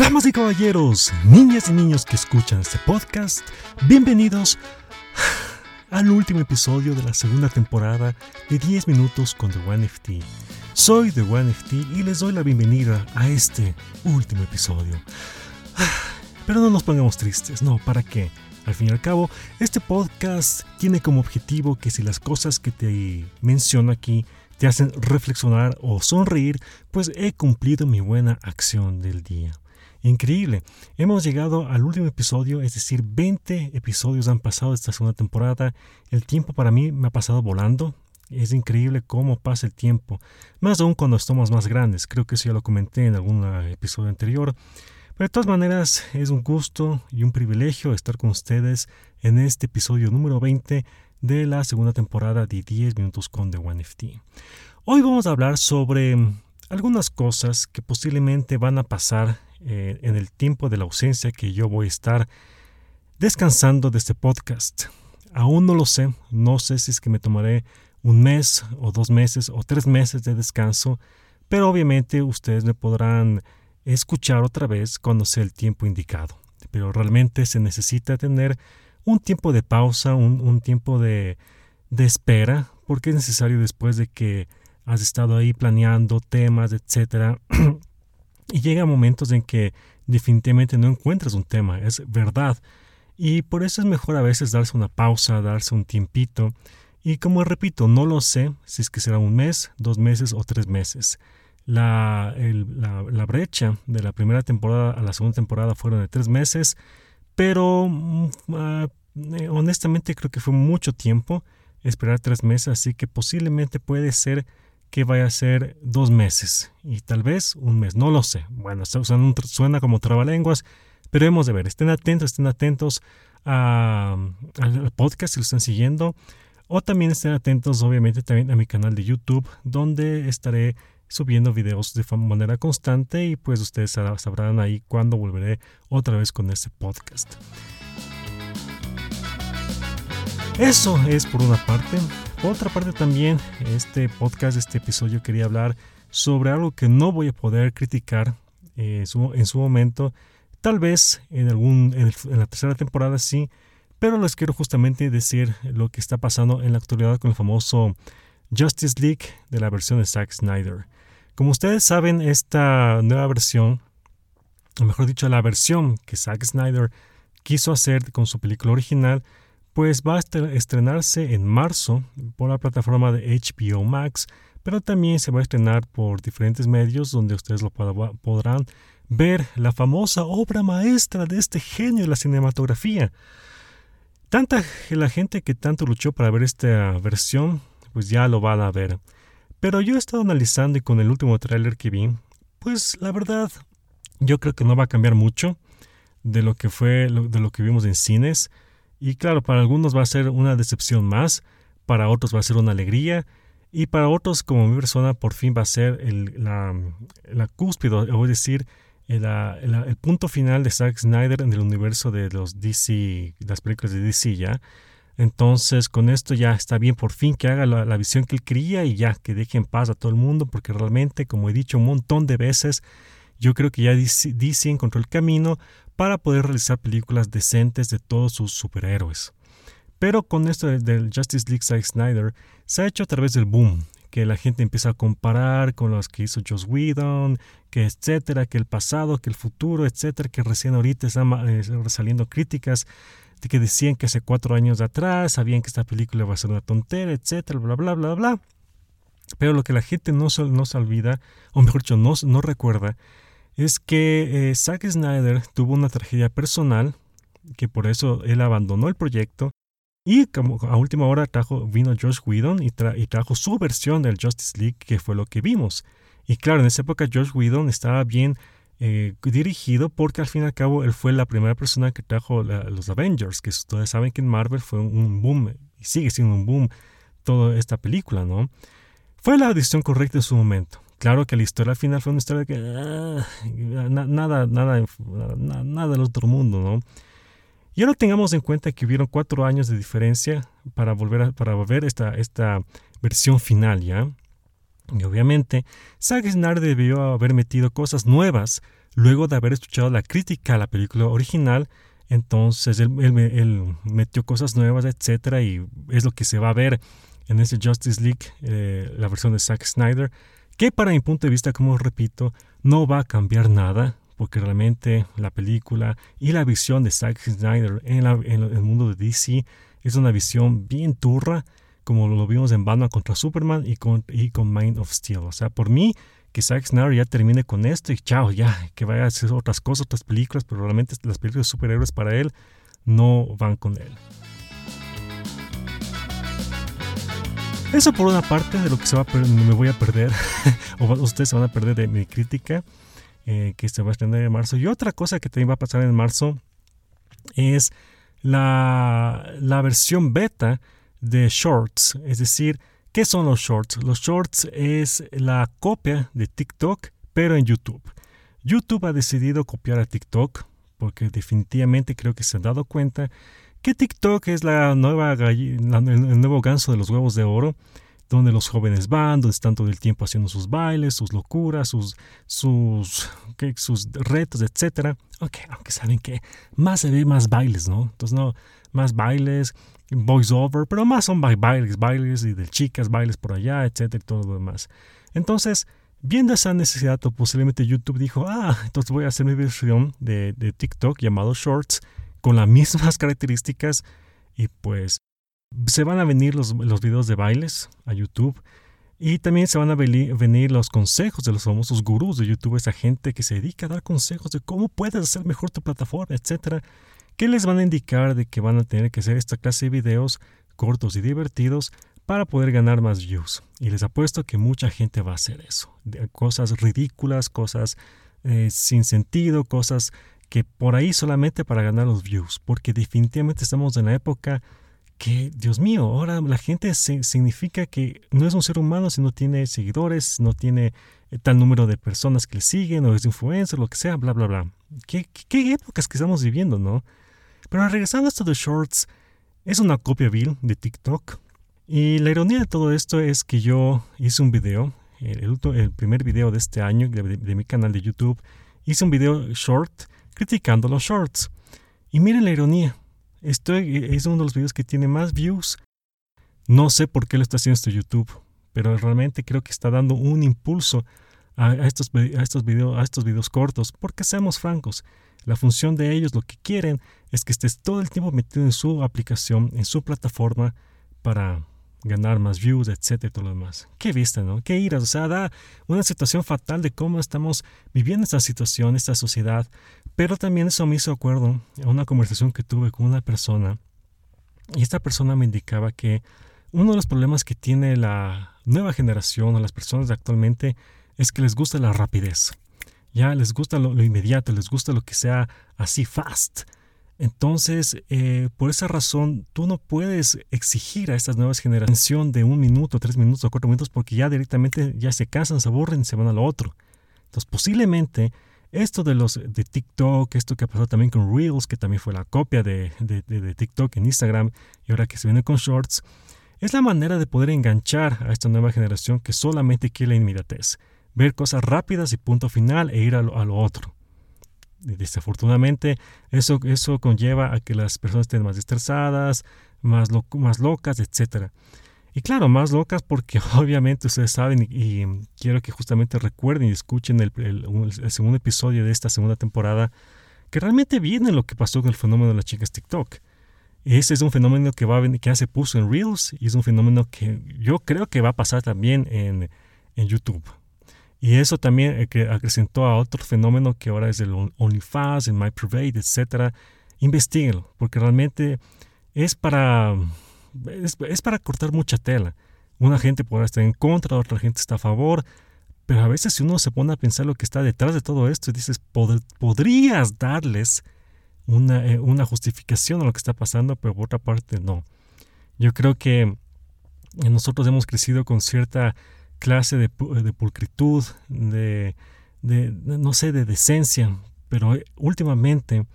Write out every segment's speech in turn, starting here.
Damas y caballeros, niñas y niños que escuchan este podcast, bienvenidos al último episodio de la segunda temporada de 10 minutos con The One FT. Soy The One FT y les doy la bienvenida a este último episodio. Pero no nos pongamos tristes, no, ¿para qué? Al fin y al cabo, este podcast tiene como objetivo que si las cosas que te menciono aquí te hacen reflexionar o sonreír, pues he cumplido mi buena acción del día. Increíble. Hemos llegado al último episodio, es decir, 20 episodios han pasado esta segunda temporada. El tiempo para mí me ha pasado volando. Es increíble cómo pasa el tiempo. Más aún cuando estamos más grandes. Creo que eso ya lo comenté en algún episodio anterior. Pero de todas maneras, es un gusto y un privilegio estar con ustedes en este episodio número 20 de la segunda temporada de 10 minutos con The One FT. Hoy vamos a hablar sobre algunas cosas que posiblemente van a pasar eh, en el tiempo de la ausencia que yo voy a estar descansando de este podcast. Aún no lo sé, no sé si es que me tomaré un mes o dos meses o tres meses de descanso, pero obviamente ustedes me podrán escuchar otra vez cuando sea el tiempo indicado. Pero realmente se necesita tener un tiempo de pausa, un, tiempo de, de espera, porque es necesario después de que has estado ahí planeando temas, etcétera, Y llega momentos en que definitivamente no encuentras un tema, es verdad. Y por eso es mejor a veces darse una pausa, darse un tiempito. Y como repito, no lo sé si es que será un mes, dos meses o tres meses. La, la, brecha de la primera temporada a la segunda temporada fueron de tres meses, pero eh, honestamente creo que fue mucho tiempo esperar tres meses, así que posiblemente puede ser que vaya a ser dos meses y tal vez un mes, no lo sé. Bueno, suena, suena como trabalenguas, pero hemos de ver. Estén atentos, estén atentos al podcast si lo están siguiendo. O también estén atentos, obviamente, también a mi canal de YouTube, donde estaré subiendo videos de manera constante y pues ustedes sabrán ahí cuándo volveré otra vez con este podcast. Eso es por una parte. Por otra parte también, este podcast, este episodio quería hablar sobre algo que no voy a poder criticar eh, en su momento. Tal vez en, algún, en, la tercera temporada sí, pero les quiero justamente decir lo que está pasando en la actualidad con el famoso Justice League de la versión de Zack Snyder. Como ustedes saben, esta nueva versión, o mejor dicho, la versión que Zack Snyder quiso hacer con su película original, pues va a estrenarse en marzo por la plataforma de HBO Max, pero también se va a estrenar por diferentes medios donde ustedes lo podrán ver la famosa obra maestra de este genio de la cinematografía. Tanta la gente que tanto luchó para ver esta versión, pues ya lo van a ver. Pero yo he estado analizando y con el último tráiler que vi, pues la verdad, yo creo que no va a cambiar mucho de lo que fue, de lo que vimos en cines. Y claro, para algunos va a ser una decepción más, para otros va a ser una alegría, y para otros, como mi persona, por fin va a ser el, la, cúspide, o es decir, el, el, punto final de Zack Snyder en el universo de los DC, las películas de DC ya. Entonces, con esto ya está bien, por fin que haga la, la, visión que él quería y ya que deje en paz a todo el mundo, porque realmente, como he dicho un montón de veces, yo creo que ya DC, encontró el camino para poder realizar películas decentes de todos sus superhéroes. Pero con esto del Justice League Zack Snyder se ha hecho a través del boom, que la gente empieza a comparar con los que hizo Joss Whedon, que etcétera, que el pasado, que el futuro, etcétera, que recién ahorita están eh, saliendo críticas de que decían que hace cuatro años atrás sabían que esta película iba a ser una tontera, etcétera, bla, bla, bla, bla. Pero lo que la gente no se, no se olvida, o mejor dicho, no, no recuerda, es que eh, Zack Snyder tuvo una tragedia personal, que por eso él abandonó el proyecto, y como a última hora trajo, vino Josh Whedon y, trajo su versión del Justice League, que fue lo que vimos. Y claro, en esa época Josh Whedon estaba bien eh, dirigido porque al fin y al cabo él fue la primera persona que trajo los Avengers, que ustedes saben que en Marvel fue un boom y sigue siendo un boom toda esta película, ¿no? Fue la decisión correcta en su momento. Claro que la historia al final fue una historia que ah, nada, nada, nada del otro mundo, ¿no? Y ahora tengamos en cuenta que hubieron cuatro años de diferencia para volver a, para ver esta, esta versión final, ¿ya? Y obviamente, Zack Snyder debió haber metido cosas nuevas luego de haber escuchado la crítica a la película original, entonces él, metió cosas nuevas, etcétera, y es lo que se va a ver en este Justice League, eh, la versión de Zack Snyder, que para mi punto de vista, como repito, no va a cambiar nada, porque realmente la película y la visión de Zack Snyder en, el mundo de DC es una visión bien turra, como lo vimos en Batman contra Superman y con, y con Mind of Steel. O sea, por mí, que Zack Snyder ya termine con esto y chao, ya, que vaya a hacer otras cosas, otras películas, pero realmente las películas de superhéroes para él no van con él. Eso por una parte de lo que se va me voy a perder, o ustedes se van a perder de mi crítica, eh, que se va a estrenar en marzo. Y otra cosa que también va a pasar en marzo es la, la versión beta de Shorts, es decir, ¿Qué son los shorts? Los shorts es la copia de TikTok, pero en YouTube. YouTube ha decidido copiar a TikTok porque definitivamente creo que se han dado cuenta que TikTok es la nueva el nuevo ganso de los huevos de oro, donde los jóvenes van, donde están todo el tiempo haciendo sus bailes, sus locuras, sus, sus, sus retos, etc. Okay, aunque saben que más se ve más bailes, ¿no? Entonces, no, más bailes, voice over, pero más son bailes, bailes y de chicas, bailes por allá, etcétera, y todo lo demás. Entonces, viendo esa necesidad, posiblemente YouTube dijo, ah, entonces voy a hacer mi versión de, de TikTok llamado Shorts con las mismas características y pues se van a venir los, los videos de bailes a YouTube y también se van a venir los consejos de los famosos gurús de YouTube, esa gente que se dedica a dar consejos de cómo puedes hacer mejor tu plataforma, etcétera que les van a indicar de que van a tener que hacer esta clase de videos cortos y divertidos para poder ganar más views. Y les apuesto que mucha gente va a hacer eso. Cosas ridículas, cosas eh, sin sentido, cosas que por ahí solamente para ganar los views. Porque definitivamente estamos en la época que, Dios mío, ahora la gente significa que no es un ser humano si no tiene seguidores, no tiene eh, tal número de personas que le siguen o es influencer, lo que sea, bla, bla, bla. ¿Qué, qué épocas que estamos viviendo, no? Pero regresando a esto de Shorts, es una copia vil de TikTok. Y la ironía de todo esto es que yo hice un video, el, el primer video de este año de, mi canal de YouTube, hice un video short criticando los shorts. Y miren la ironía, estoy, es uno de los videos que tiene más views. No sé por qué lo está haciendo esto YouTube, pero realmente creo que está dando un impulso a, estos, a, estos, a estos videos cortos, porque seamos francos, la función de ellos lo que quieren es que estés todo el tiempo metido en su aplicación, en su plataforma, para ganar más views, etcétera, todo lo demás. Qué vista, ¿no? Qué iras. O sea, da una situación fatal de cómo estamos viviendo esta situación, esta sociedad. Pero también eso me hizo acuerdo a una conversación que tuve con una persona. Y esta persona me indicaba que uno de los problemas que tiene la nueva generación o las personas de actualmente es que les gusta la rapidez. Ya les gusta lo, inmediato, les gusta lo que sea así fast. Entonces, eh, por esa razón, tú no puedes exigir a estas nuevas generaciones de un minuto, tres minutos cuatro minutos porque ya directamente ya se cansan, se aburren se van a lo otro. Entonces, posiblemente esto de los de TikTok, esto que ha pasado también con Reels, que también fue la copia de, de, TikTok en Instagram y ahora que se viene con Shorts, es la manera de poder enganchar a esta nueva generación que solamente quiere la inmediatez ver cosas rápidas y punto final e ir a lo, otro. Desafortunadamente, eso, eso conlleva a que las personas estén más estresadas, más, más locas, etc. Y claro, más locas porque obviamente ustedes saben y, quiero que justamente recuerden y escuchen el, segundo episodio de esta segunda temporada, que realmente viene lo que pasó con el fenómeno de las chicas TikTok. Ese es un fenómeno que, va, que ya se puso en Reels y es un fenómeno que yo creo que va a pasar también en, en YouTube. Y eso también eh, acrecentó a otro fenómeno que ahora es el OnlyFans, el MyPrivate, etc. Investíguenlo, porque realmente es para, es, para cortar mucha tela. Una gente podrá estar en contra, otra gente está a favor, pero a veces si uno se pone a pensar lo que está detrás de todo esto y dices, podrías darles una, eh, una justificación a lo que está pasando, pero por otra parte no. Yo creo que nosotros hemos crecido con cierta clase de, de pulcritud, de, de, no sé, de decencia, pero eh, últimamente,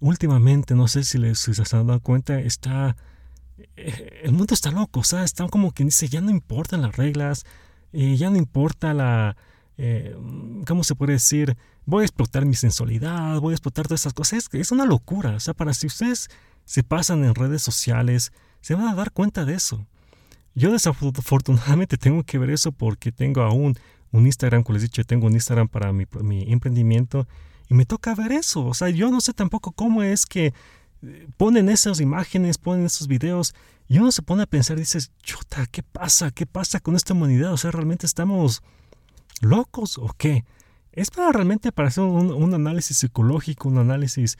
últimamente, no sé si, les, se han dado cuenta, está, eh, el mundo está loco, o sea, está como quien dice, ya no importan las reglas, eh, ya no importa la, ¿cómo se puede decir? Voy a explotar mi sensualidad, voy a explotar todas esas cosas. Es, es una locura. O sea, para si ustedes se pasan en redes sociales, se van a dar cuenta de eso. Yo desafortunadamente tengo que ver eso porque tengo aún un Instagram, como les he dicho, tengo un Instagram para mi, mi emprendimiento y me toca ver eso. O sea, yo no sé tampoco cómo es que eh, ponen esas imágenes, ponen esos videos y uno se pone a pensar dices, chuta, ¿qué pasa? ¿Qué pasa con esta humanidad? O sea, ¿realmente estamos locos o qué? Es para realmente para hacer un, análisis psicológico, un análisis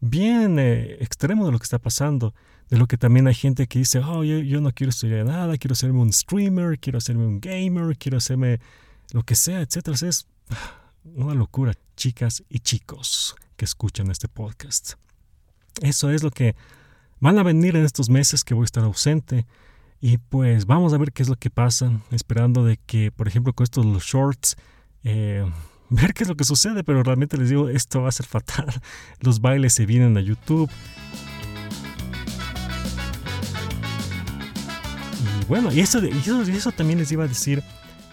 bien eh, extremo de lo que está pasando de lo que también hay gente que dice, oh, yo, no quiero estudiar nada, quiero hacerme un streamer, quiero hacerme un gamer, quiero hacerme lo que sea, etcétera. Es una locura, chicas y chicos que escuchan este podcast. Eso es lo que van a venir en estos meses que voy a estar ausente. Y pues vamos a ver qué es lo que pasa, esperando de que, por ejemplo, con estos los shorts, eh, ver qué es lo que sucede, pero realmente les digo, esto va a ser fatal. Los bailes se vienen a YouTube. bueno, y eso, eso, también les iba a decir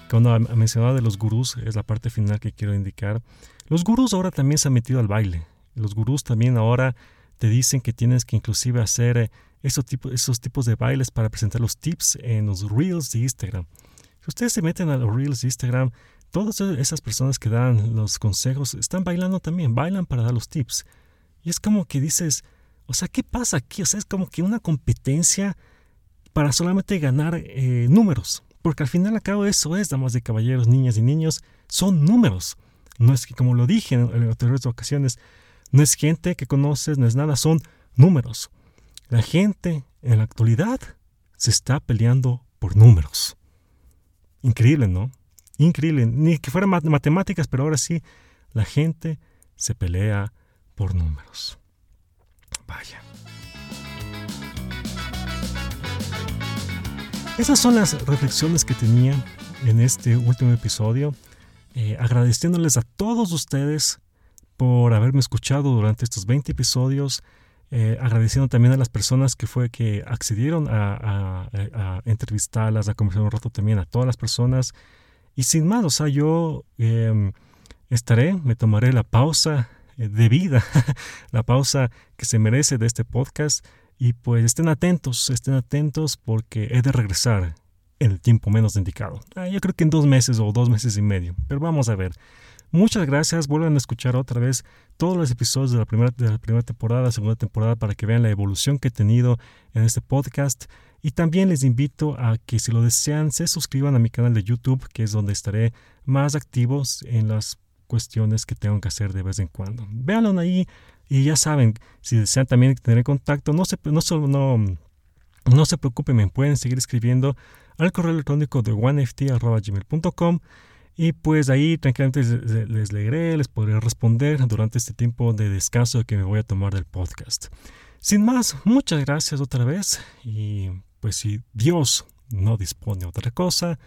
cuando mencionaba de los gurús, es la parte final que quiero indicar. Los gurús ahora también se han metido al baile. Los gurús también ahora te dicen que tienes que inclusive hacer eh, esos, tipos, esos tipos de bailes para presentar los tips en los reels de Instagram. Si ustedes se meten a los reels de Instagram, todas esas personas que dan los consejos están bailando también, bailan para dar los tips. Y es como que dices, o sea, ¿qué pasa aquí? O sea, es como que una competencia para solamente ganar eh, números. Porque al final al cabo eso es, damas de caballeros, niñas y niños, son números. No es que, como lo dije en, en otras ocasiones, no es gente que conoces, no es nada, son números. La gente en la actualidad se está peleando por números. Increíble, ¿no? Increíble. Ni que fueran matemáticas, pero ahora sí, la gente se pelea por números. Vaya. Esas son las reflexiones que tenía en este último episodio, eh, agradeciéndoles a todos ustedes por haberme escuchado durante estos 20 episodios, eh, agradeciendo también a las personas que fue que accedieron a, entrevistarlas, a conversar un rato también a todas las personas. Y sin más, o sea, yo em, estaré, me tomaré la pausa eh, de vida, la pausa que se merece de este podcast y pues estén atentos, estén atentos porque he de regresar en el tiempo menos indicado. Ah, yo creo que en dos meses o dos meses y medio, pero vamos a ver. Muchas gracias, vuelvan a escuchar otra vez todos los episodios de la primera, de la primera temporada, segunda temporada, para que vean la evolución que he tenido en este podcast. Y también les invito a que si lo desean, se suscriban a mi canal de YouTube, que es donde estaré más activos en las cuestiones que tengo que hacer de vez en cuando. Véanlo ahí, y ya saben, si desean también tener contacto, no se, no, no, no se preocupen, me pueden seguir escribiendo al correo electrónico de oneft.gmail.com y pues ahí tranquilamente les, leeré, les podré responder durante este tiempo de descanso que me voy a tomar del podcast. Sin más, muchas gracias otra vez y pues si Dios no dispone otra cosa,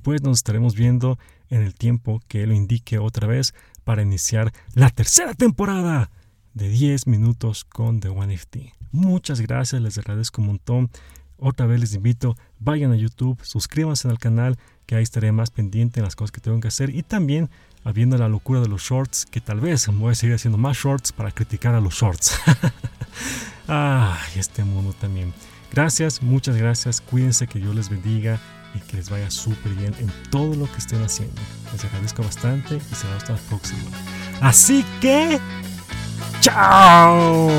pues nos estaremos viendo en el tiempo que Él indique otra vez para iniciar la tercera temporada de 10 minutos con The One FT. Muchas gracias, les agradezco un montón. Otra vez les invito, vayan a YouTube, suscríbanse al canal, que ahí estaré más pendiente en las cosas que tengo que hacer. Y también, habiendo la locura de los shorts, que tal vez voy a seguir haciendo más shorts para criticar a los shorts. Ay, este mundo también. Gracias, muchas gracias. Cuídense, que Dios les bendiga y que les vaya súper bien en todo lo que estén haciendo. Les agradezco bastante y será hasta la próxima. Así que... Ciao!